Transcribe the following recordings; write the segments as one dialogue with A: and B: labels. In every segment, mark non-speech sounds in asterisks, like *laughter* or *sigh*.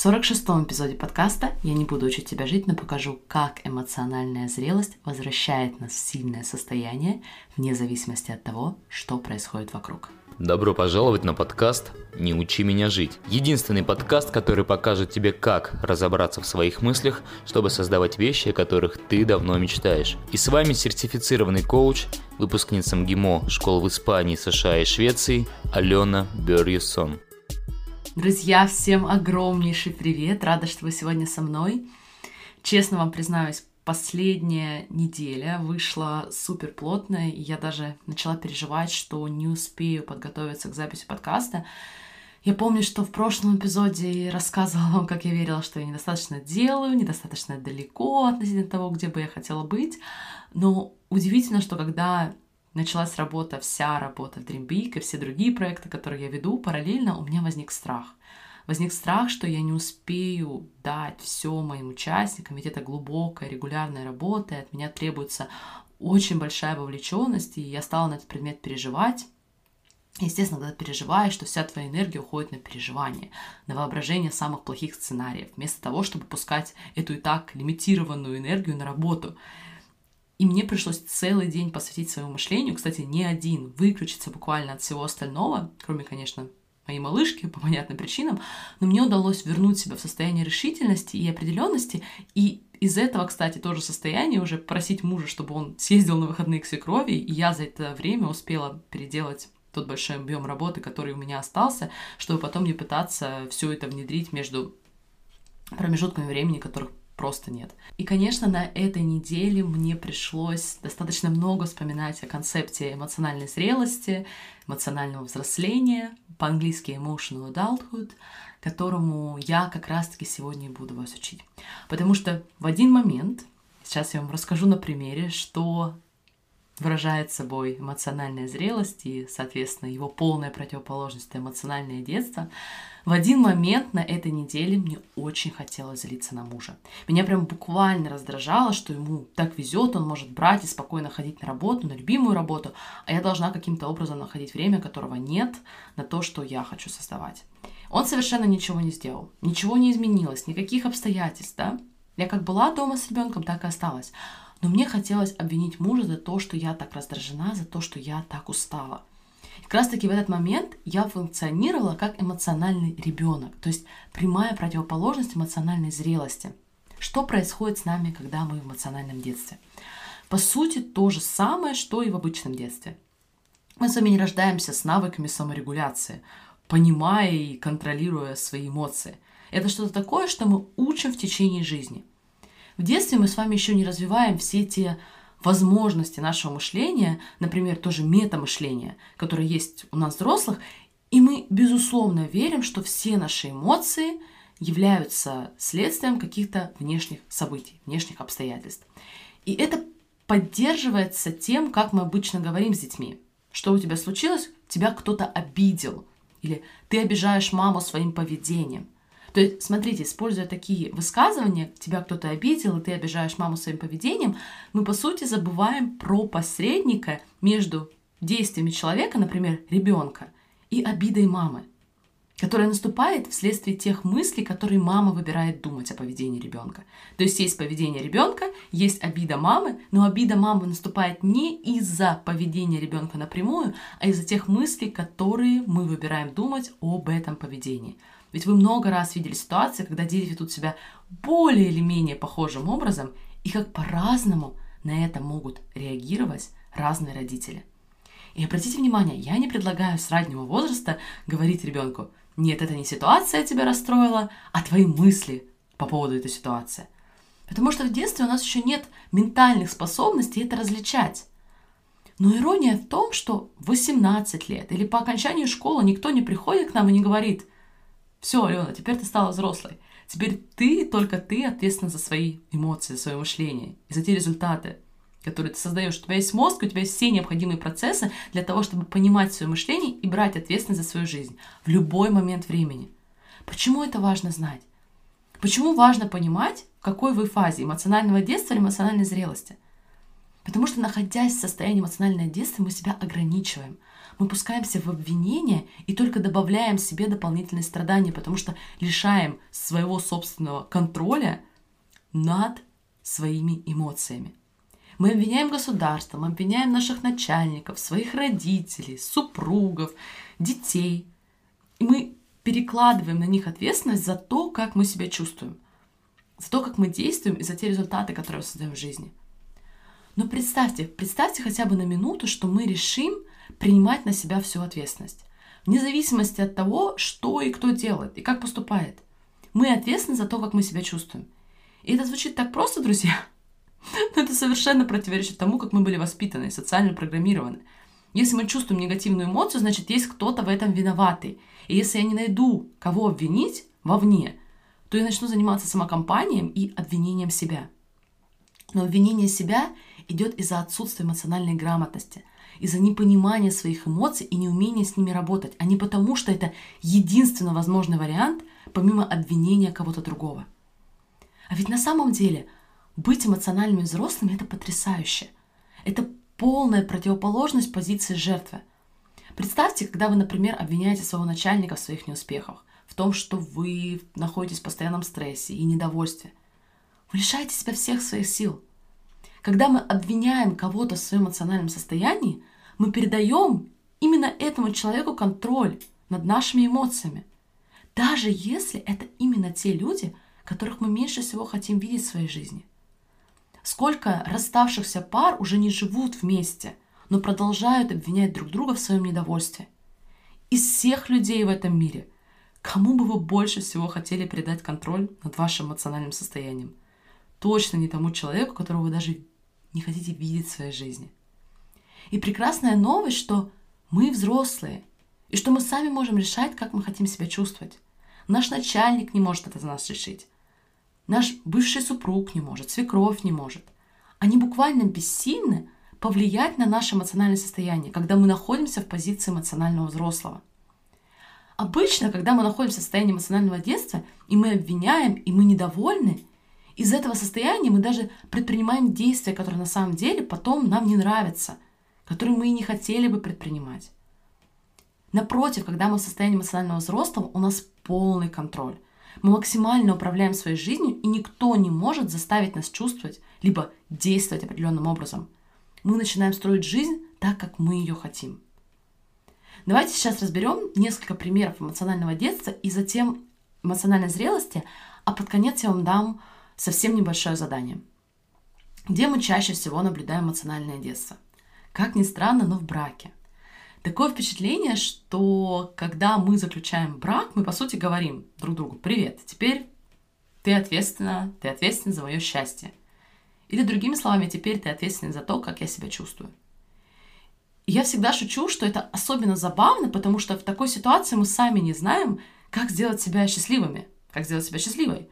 A: В 46-м эпизоде подкаста я не буду учить тебя жить, но покажу, как эмоциональная зрелость возвращает нас в сильное состояние вне зависимости от того, что происходит вокруг.
B: Добро пожаловать на подкаст «Не учи меня жить». Единственный подкаст, который покажет тебе, как разобраться в своих мыслях, чтобы создавать вещи, о которых ты давно мечтаешь. И с вами сертифицированный коуч, выпускница МГИМО школ в Испании, США и Швеции Алена Берьюсон.
A: Друзья, всем огромнейший привет! Рада, что вы сегодня со мной. Честно вам признаюсь, последняя неделя вышла супер плотная, и я даже начала переживать, что не успею подготовиться к записи подкаста. Я помню, что в прошлом эпизоде рассказывала вам, как я верила, что я недостаточно делаю, недостаточно далеко относительно того, где бы я хотела быть. Но удивительно, что когда началась работа, вся работа в Big и все другие проекты, которые я веду, параллельно у меня возник страх возник страх, что я не успею дать все моим участникам, ведь это глубокая, регулярная работа, и от меня требуется очень большая вовлеченность, и я стала на этот предмет переживать. Естественно, когда переживаешь, что вся твоя энергия уходит на переживание, на воображение самых плохих сценариев, вместо того, чтобы пускать эту и так лимитированную энергию на работу. И мне пришлось целый день посвятить своему мышлению, кстати, не один, выключиться буквально от всего остального, кроме, конечно, моей малышки по понятным причинам, но мне удалось вернуть себя в состояние решительности и определенности, и из этого, кстати, тоже состояние уже просить мужа, чтобы он съездил на выходные к свекрови, и я за это время успела переделать тот большой объем работы, который у меня остался, чтобы потом не пытаться все это внедрить между промежутками времени, которых просто нет. И, конечно, на этой неделе мне пришлось достаточно много вспоминать о концепте эмоциональной зрелости, эмоционального взросления, по-английски emotional adulthood, которому я как раз-таки сегодня буду вас учить. Потому что в один момент, сейчас я вам расскажу на примере, что выражает собой эмоциональная зрелость и, соответственно, его полная противоположность — эмоциональное детство, в один момент на этой неделе мне очень хотелось злиться на мужа. Меня прям буквально раздражало, что ему так везет, он может брать и спокойно ходить на работу, на любимую работу, а я должна каким-то образом находить время, которого нет, на то, что я хочу создавать. Он совершенно ничего не сделал, ничего не изменилось, никаких обстоятельств, да? Я как была дома с ребенком, так и осталась. Но мне хотелось обвинить мужа за то, что я так раздражена, за то, что я так устала. И как раз таки в этот момент я функционировала как эмоциональный ребенок, то есть прямая противоположность эмоциональной зрелости. Что происходит с нами, когда мы в эмоциональном детстве? По сути, то же самое, что и в обычном детстве. Мы с вами не рождаемся с навыками саморегуляции, понимая и контролируя свои эмоции. Это что-то такое, что мы учим в течение жизни. В детстве мы с вами еще не развиваем все те возможности нашего мышления, например, тоже метамышление, которое есть у нас взрослых, и мы, безусловно, верим, что все наши эмоции являются следствием каких-то внешних событий, внешних обстоятельств. И это поддерживается тем, как мы обычно говорим с детьми. Что у тебя случилось? Тебя кто-то обидел. Или ты обижаешь маму своим поведением – то есть, смотрите, используя такие высказывания, тебя кто-то обидел, и ты обижаешь маму своим поведением, мы, по сути, забываем про посредника между действиями человека, например, ребенка, и обидой мамы, которая наступает вследствие тех мыслей, которые мама выбирает думать о поведении ребенка. То есть есть поведение ребенка, есть обида мамы, но обида мамы наступает не из-за поведения ребенка напрямую, а из-за тех мыслей, которые мы выбираем думать об этом поведении. Ведь вы много раз видели ситуации, когда дети ведут себя более или менее похожим образом, и как по-разному на это могут реагировать разные родители. И обратите внимание, я не предлагаю с раннего возраста говорить ребенку, нет, это не ситуация тебя расстроила, а твои мысли по поводу этой ситуации. Потому что в детстве у нас еще нет ментальных способностей это различать. Но ирония в том, что в 18 лет или по окончанию школы никто не приходит к нам и не говорит, все, Алена, теперь ты стала взрослой. Теперь ты, только ты ответственна за свои эмоции, за свое мышление и за те результаты, которые ты создаешь. У тебя есть мозг, у тебя есть все необходимые процессы для того, чтобы понимать свое мышление и брать ответственность за свою жизнь в любой момент времени. Почему это важно знать? Почему важно понимать, в какой вы фазе эмоционального детства или эмоциональной зрелости? Потому что, находясь в состоянии эмоционального детства, мы себя ограничиваем. Мы пускаемся в обвинение и только добавляем себе дополнительные страдания, потому что лишаем своего собственного контроля над своими эмоциями. Мы обвиняем государство, мы обвиняем наших начальников, своих родителей, супругов, детей. И мы перекладываем на них ответственность за то, как мы себя чувствуем, за то, как мы действуем и за те результаты, которые создаем в жизни. Но представьте, представьте хотя бы на минуту, что мы решим принимать на себя всю ответственность. Вне зависимости от того, что и кто делает, и как поступает. Мы ответственны за то, как мы себя чувствуем. И это звучит так просто, друзья, *laughs* но это совершенно противоречит тому, как мы были воспитаны социально программированы. Если мы чувствуем негативную эмоцию, значит, есть кто-то в этом виноватый. И если я не найду, кого обвинить вовне, то я начну заниматься самокомпанией и обвинением себя. Но обвинение себя идет из-за отсутствия эмоциональной грамотности, из-за непонимания своих эмоций и неумения с ними работать, а не потому, что это единственно возможный вариант, помимо обвинения кого-то другого. А ведь на самом деле быть эмоциональными взрослыми – это потрясающе. Это полная противоположность позиции жертвы. Представьте, когда вы, например, обвиняете своего начальника в своих неуспехах, в том, что вы находитесь в постоянном стрессе и недовольстве. Вы лишаете себя всех своих сил. Когда мы обвиняем кого-то в своем эмоциональном состоянии, мы передаем именно этому человеку контроль над нашими эмоциями. Даже если это именно те люди, которых мы меньше всего хотим видеть в своей жизни. Сколько расставшихся пар уже не живут вместе, но продолжают обвинять друг друга в своем недовольстве. Из всех людей в этом мире, кому бы вы больше всего хотели передать контроль над вашим эмоциональным состоянием? Точно не тому человеку, которого вы даже не хотите видеть в своей жизни. И прекрасная новость, что мы взрослые, и что мы сами можем решать, как мы хотим себя чувствовать. Наш начальник не может это за нас решить. Наш бывший супруг не может, свекровь не может. Они буквально бессильны повлиять на наше эмоциональное состояние, когда мы находимся в позиции эмоционального взрослого. Обычно, когда мы находимся в состоянии эмоционального детства, и мы обвиняем, и мы недовольны, из этого состояния мы даже предпринимаем действия, которые на самом деле потом нам не нравятся, которые мы и не хотели бы предпринимать. Напротив, когда мы в состоянии эмоционального взрослого, у нас полный контроль. Мы максимально управляем своей жизнью, и никто не может заставить нас чувствовать, либо действовать определенным образом. Мы начинаем строить жизнь так, как мы ее хотим. Давайте сейчас разберем несколько примеров эмоционального детства и затем эмоциональной зрелости, а под конец я вам дам совсем небольшое задание. Где мы чаще всего наблюдаем эмоциональное детство? Как ни странно, но в браке. Такое впечатление, что когда мы заключаем брак, мы по сути говорим друг другу «Привет, теперь ты ответственна, ты ответственна за мое счастье». Или другими словами, теперь ты ответственен за то, как я себя чувствую. И я всегда шучу, что это особенно забавно, потому что в такой ситуации мы сами не знаем, как сделать себя счастливыми, как сделать себя счастливой.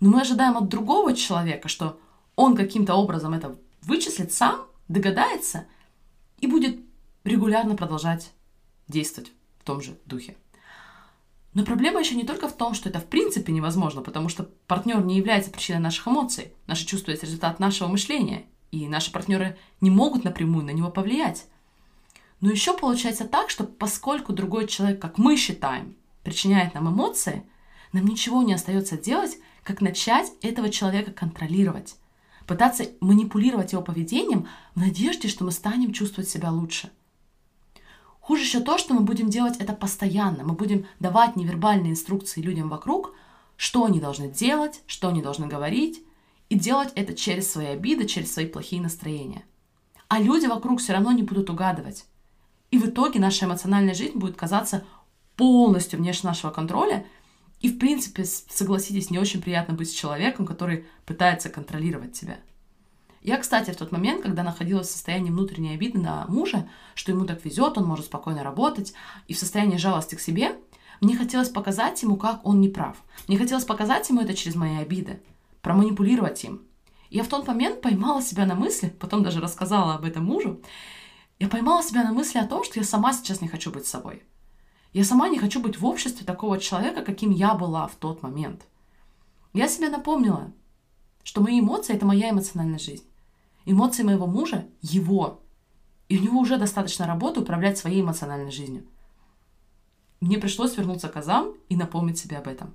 A: Но мы ожидаем от другого человека, что он каким-то образом это вычислит сам, догадается и будет регулярно продолжать действовать в том же духе. Но проблема еще не только в том, что это в принципе невозможно, потому что партнер не является причиной наших эмоций. Наши чувства – это результат нашего мышления, и наши партнеры не могут напрямую на него повлиять. Но еще получается так, что поскольку другой человек, как мы считаем, причиняет нам эмоции, нам ничего не остается делать, как начать этого человека контролировать, пытаться манипулировать его поведением в надежде, что мы станем чувствовать себя лучше. Хуже еще то, что мы будем делать это постоянно. Мы будем давать невербальные инструкции людям вокруг, что они должны делать, что они должны говорить, и делать это через свои обиды, через свои плохие настроения. А люди вокруг все равно не будут угадывать. И в итоге наша эмоциональная жизнь будет казаться полностью вне нашего контроля – и, в принципе, согласитесь, не очень приятно быть с человеком, который пытается контролировать тебя. Я, кстати, в тот момент, когда находилась в состоянии внутренней обиды на мужа, что ему так везет, он может спокойно работать, и в состоянии жалости к себе, мне хотелось показать ему, как он не прав. Мне хотелось показать ему это через мои обиды, проманипулировать им. Я в тот момент поймала себя на мысли, потом даже рассказала об этом мужу, я поймала себя на мысли о том, что я сама сейчас не хочу быть собой. Я сама не хочу быть в обществе такого человека, каким я была в тот момент. Я себе напомнила, что мои эмоции — это моя эмоциональная жизнь. Эмоции моего мужа — его. И у него уже достаточно работы управлять своей эмоциональной жизнью. Мне пришлось вернуться к азам и напомнить себе об этом.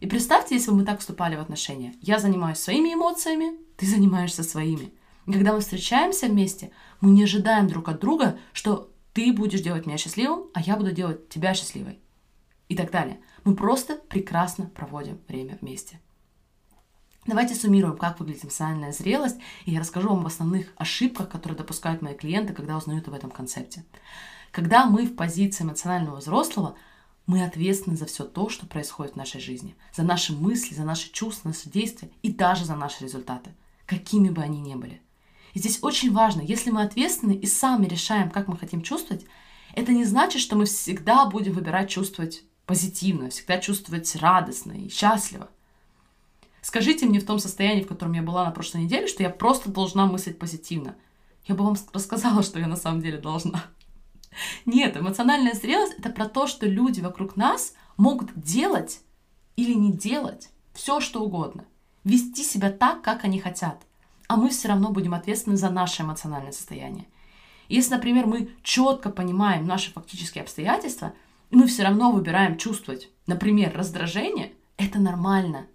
A: И представьте, если бы мы так вступали в отношения. Я занимаюсь своими эмоциями, ты занимаешься своими. И когда мы встречаемся вместе, мы не ожидаем друг от друга, что ты будешь делать меня счастливым, а я буду делать тебя счастливой. И так далее. Мы просто прекрасно проводим время вместе. Давайте суммируем, как выглядит эмоциональная зрелость, и я расскажу вам об основных ошибках, которые допускают мои клиенты, когда узнают об этом концепте. Когда мы в позиции эмоционального взрослого, мы ответственны за все то, что происходит в нашей жизни, за наши мысли, за наши чувства, наши действия и даже за наши результаты, какими бы они ни были. И здесь очень важно, если мы ответственны и сами решаем, как мы хотим чувствовать, это не значит, что мы всегда будем выбирать чувствовать позитивно, всегда чувствовать радостно и счастливо. Скажите мне в том состоянии, в котором я была на прошлой неделе, что я просто должна мыслить позитивно. Я бы вам рассказала, что я на самом деле должна. Нет, эмоциональная зрелость — это про то, что люди вокруг нас могут делать или не делать все, что угодно. Вести себя так, как они хотят. А мы все равно будем ответственны за наше эмоциональное состояние. Если, например, мы четко понимаем наши фактические обстоятельства, мы все равно выбираем чувствовать, например, раздражение, это нормально.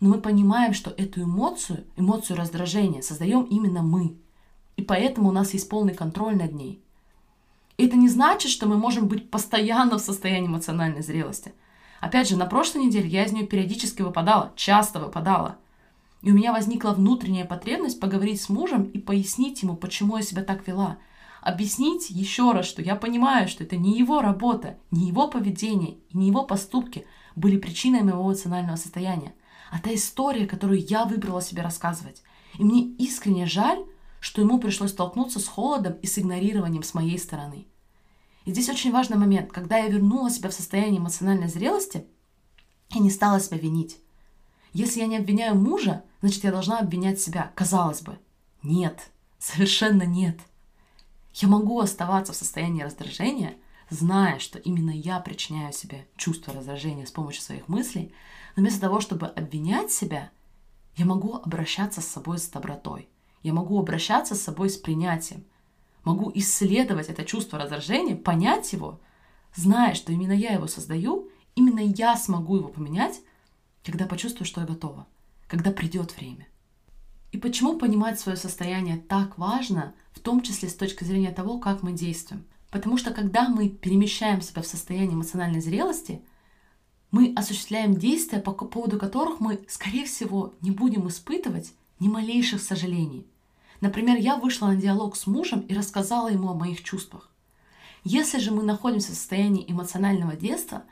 A: Но мы понимаем, что эту эмоцию, эмоцию раздражения создаем именно мы. И поэтому у нас есть полный контроль над ней – и это не значит, что мы можем быть постоянно в состоянии эмоциональной зрелости. Опять же, на прошлой неделе я из нее периодически выпадала, часто выпадала. И у меня возникла внутренняя потребность поговорить с мужем и пояснить ему, почему я себя так вела. Объяснить еще раз, что я понимаю, что это не его работа, не его поведение и не его поступки были причиной моего эмоционального состояния, а та история, которую я выбрала себе рассказывать. И мне искренне жаль, что ему пришлось столкнуться с холодом и с игнорированием с моей стороны. И здесь очень важный момент. Когда я вернула себя в состояние эмоциональной зрелости, я не стала себя винить. Если я не обвиняю мужа, значит, я должна обвинять себя. Казалось бы. Нет. Совершенно нет. Я могу оставаться в состоянии раздражения, зная, что именно я причиняю себе чувство раздражения с помощью своих мыслей, но вместо того, чтобы обвинять себя, я могу обращаться с собой с добротой – я могу обращаться с собой с принятием. Могу исследовать это чувство раздражения, понять его, зная, что именно я его создаю, именно я смогу его поменять, когда почувствую, что я готова, когда придет время. И почему понимать свое состояние так важно, в том числе с точки зрения того, как мы действуем? Потому что когда мы перемещаем себя в состояние эмоциональной зрелости, мы осуществляем действия, по поводу которых мы, скорее всего, не будем испытывать ни малейших сожалений. Например, я вышла на диалог с мужем и рассказала ему о моих чувствах. Если же мы находимся в состоянии эмоционального детства,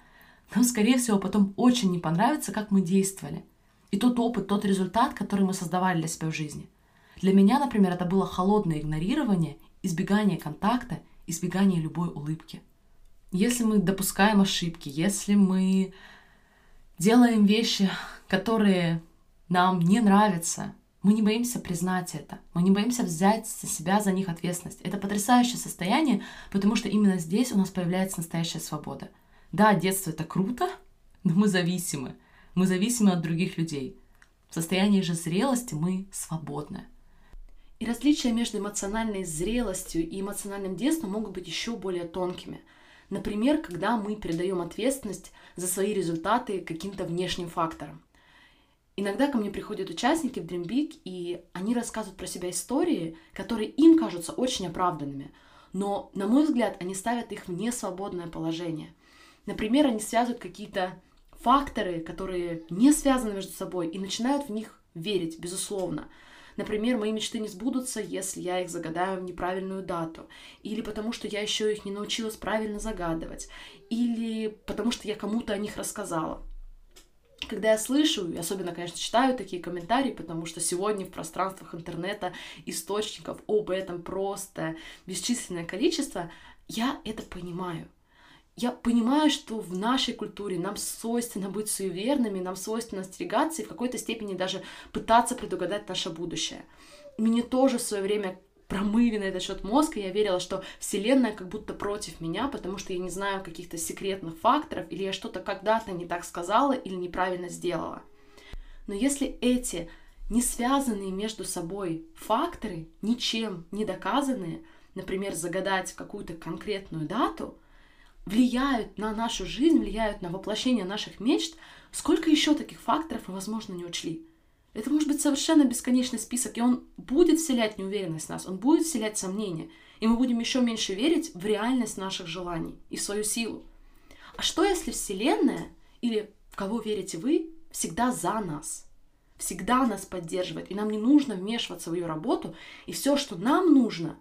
A: нам, скорее всего, потом очень не понравится, как мы действовали. И тот опыт, тот результат, который мы создавали для себя в жизни. Для меня, например, это было холодное игнорирование, избегание контакта, избегание любой улыбки. Если мы допускаем ошибки, если мы делаем вещи, которые нам не нравятся, мы не боимся признать это, мы не боимся взять за себя за них ответственность. Это потрясающее состояние, потому что именно здесь у нас появляется настоящая свобода. Да, детство это круто, но мы зависимы. Мы зависимы от других людей. В состоянии же зрелости мы свободны. И различия между эмоциональной зрелостью и эмоциональным детством могут быть еще более тонкими. Например, когда мы передаем ответственность за свои результаты каким-то внешним факторам. Иногда ко мне приходят участники в Dream Big, и они рассказывают про себя истории, которые им кажутся очень оправданными, но, на мой взгляд, они ставят их в несвободное положение. Например, они связывают какие-то факторы, которые не связаны между собой, и начинают в них верить, безусловно. Например, мои мечты не сбудутся, если я их загадаю в неправильную дату. Или потому что я еще их не научилась правильно загадывать. Или потому что я кому-то о них рассказала когда я слышу, и особенно, конечно, читаю такие комментарии, потому что сегодня в пространствах интернета источников об этом просто бесчисленное количество, я это понимаю. Я понимаю, что в нашей культуре нам свойственно быть суеверными, нам свойственно остерегаться и в какой-то степени даже пытаться предугадать наше будущее. Мне тоже в свое время промыли на этот счет мозг, и я верила, что Вселенная как будто против меня, потому что я не знаю каких-то секретных факторов, или я что-то когда-то не так сказала или неправильно сделала. Но если эти не связанные между собой факторы, ничем не доказанные, например, загадать какую-то конкретную дату, влияют на нашу жизнь, влияют на воплощение наших мечт, сколько еще таких факторов мы, возможно, не учли. Это может быть совершенно бесконечный список, и он будет вселять неуверенность в нас, он будет вселять сомнения, и мы будем еще меньше верить в реальность наших желаний и в свою силу. А что если Вселенная, или в кого верите вы, всегда за нас – всегда нас поддерживает, и нам не нужно вмешиваться в ее работу, и все, что нам нужно,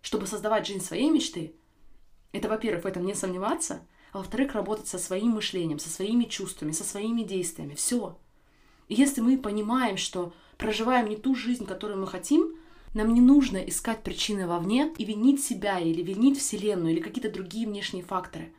A: чтобы создавать жизнь своей мечты, это, во-первых, в этом не сомневаться, а во-вторых, работать со своим мышлением, со своими чувствами, со своими действиями. Все. И если мы понимаем, что проживаем не ту жизнь, которую мы хотим, нам не нужно искать причины вовне и винить себя или винить Вселенную или какие-то другие внешние факторы.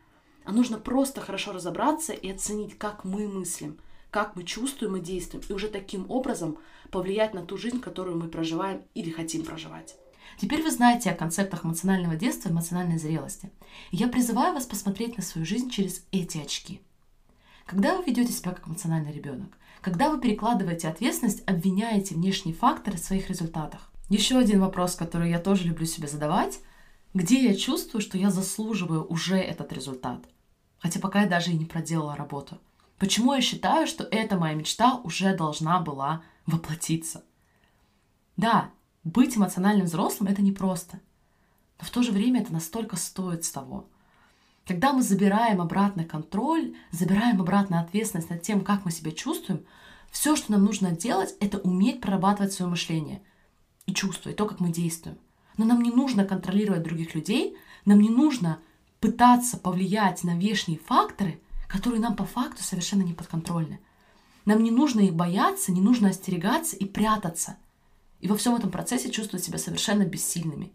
A: А нужно просто хорошо разобраться и оценить, как мы мыслим – как мы чувствуем и действуем, и уже таким образом повлиять на ту жизнь, которую мы проживаем или хотим проживать.
C: Теперь вы знаете о концептах эмоционального детства и эмоциональной зрелости. И я призываю вас посмотреть на свою жизнь через эти очки. Когда вы ведете себя как эмоциональный ребенок, когда вы перекладываете ответственность, обвиняете внешние факторы в своих результатах. Еще один вопрос, который я тоже люблю себе задавать. Где я чувствую, что я заслуживаю уже этот результат? Хотя пока я даже и не проделала работу – Почему я считаю, что эта моя мечта уже должна была воплотиться? Да, быть эмоциональным взрослым это непросто, но в то же время это настолько стоит с того. Когда мы забираем обратно контроль, забираем обратно ответственность над тем, как мы себя чувствуем, все, что нам нужно делать, это уметь прорабатывать свое мышление и чувство, и то, как мы действуем. Но нам не нужно контролировать других людей, нам не нужно пытаться повлиять на внешние факторы – которые нам по факту совершенно не подконтрольны. Нам не нужно их бояться, не нужно остерегаться и прятаться. И во всем этом процессе чувствовать себя совершенно бессильными.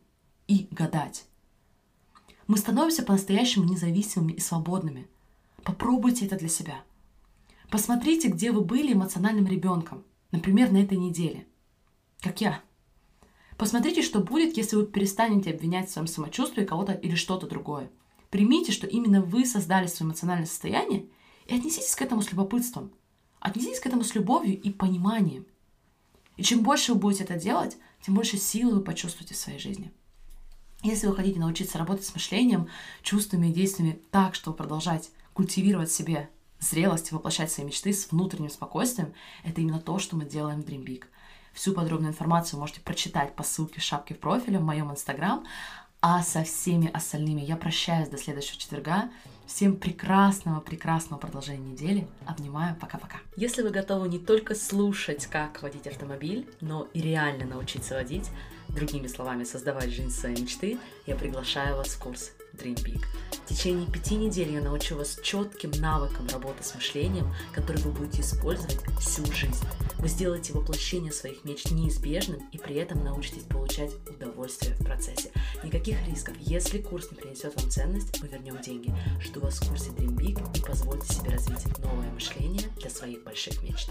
C: И гадать. Мы становимся по-настоящему независимыми и свободными. Попробуйте это для себя. Посмотрите, где вы были эмоциональным ребенком, например, на этой неделе. Как я. Посмотрите, что будет, если вы перестанете обвинять в своем самочувствии кого-то или что-то другое. Примите, что именно вы создали свое эмоциональное состояние и отнеситесь к этому с любопытством. Отнеситесь к этому с любовью и пониманием. И чем больше вы будете это делать, тем больше силы вы почувствуете в своей жизни. Если вы хотите научиться работать с мышлением, чувствами и действиями так, чтобы продолжать культивировать себе зрелость и воплощать свои мечты с внутренним спокойствием, это именно то, что мы делаем в Dream Big. Всю подробную информацию можете прочитать по ссылке в шапке в профиле в моем инстаграм, а со всеми остальными я прощаюсь до следующего четверга. Всем прекрасного, прекрасного продолжения недели. Обнимаю. Пока-пока.
A: Если вы готовы не только слушать, как водить автомобиль, но и реально научиться водить, другими словами, создавать жизнь своей мечты, я приглашаю вас в курс Dream Big. В течение пяти недель я научу вас четким навыкам работы с мышлением, который вы будете использовать всю жизнь. Вы сделаете воплощение своих мечт неизбежным и при этом научитесь получать удовольствие в процессе. Никаких рисков. Если курс не принесет вам ценность, мы вернем деньги. Жду вас в курсе Dream Big и позвольте себе развить новое мышление для своих больших мечт.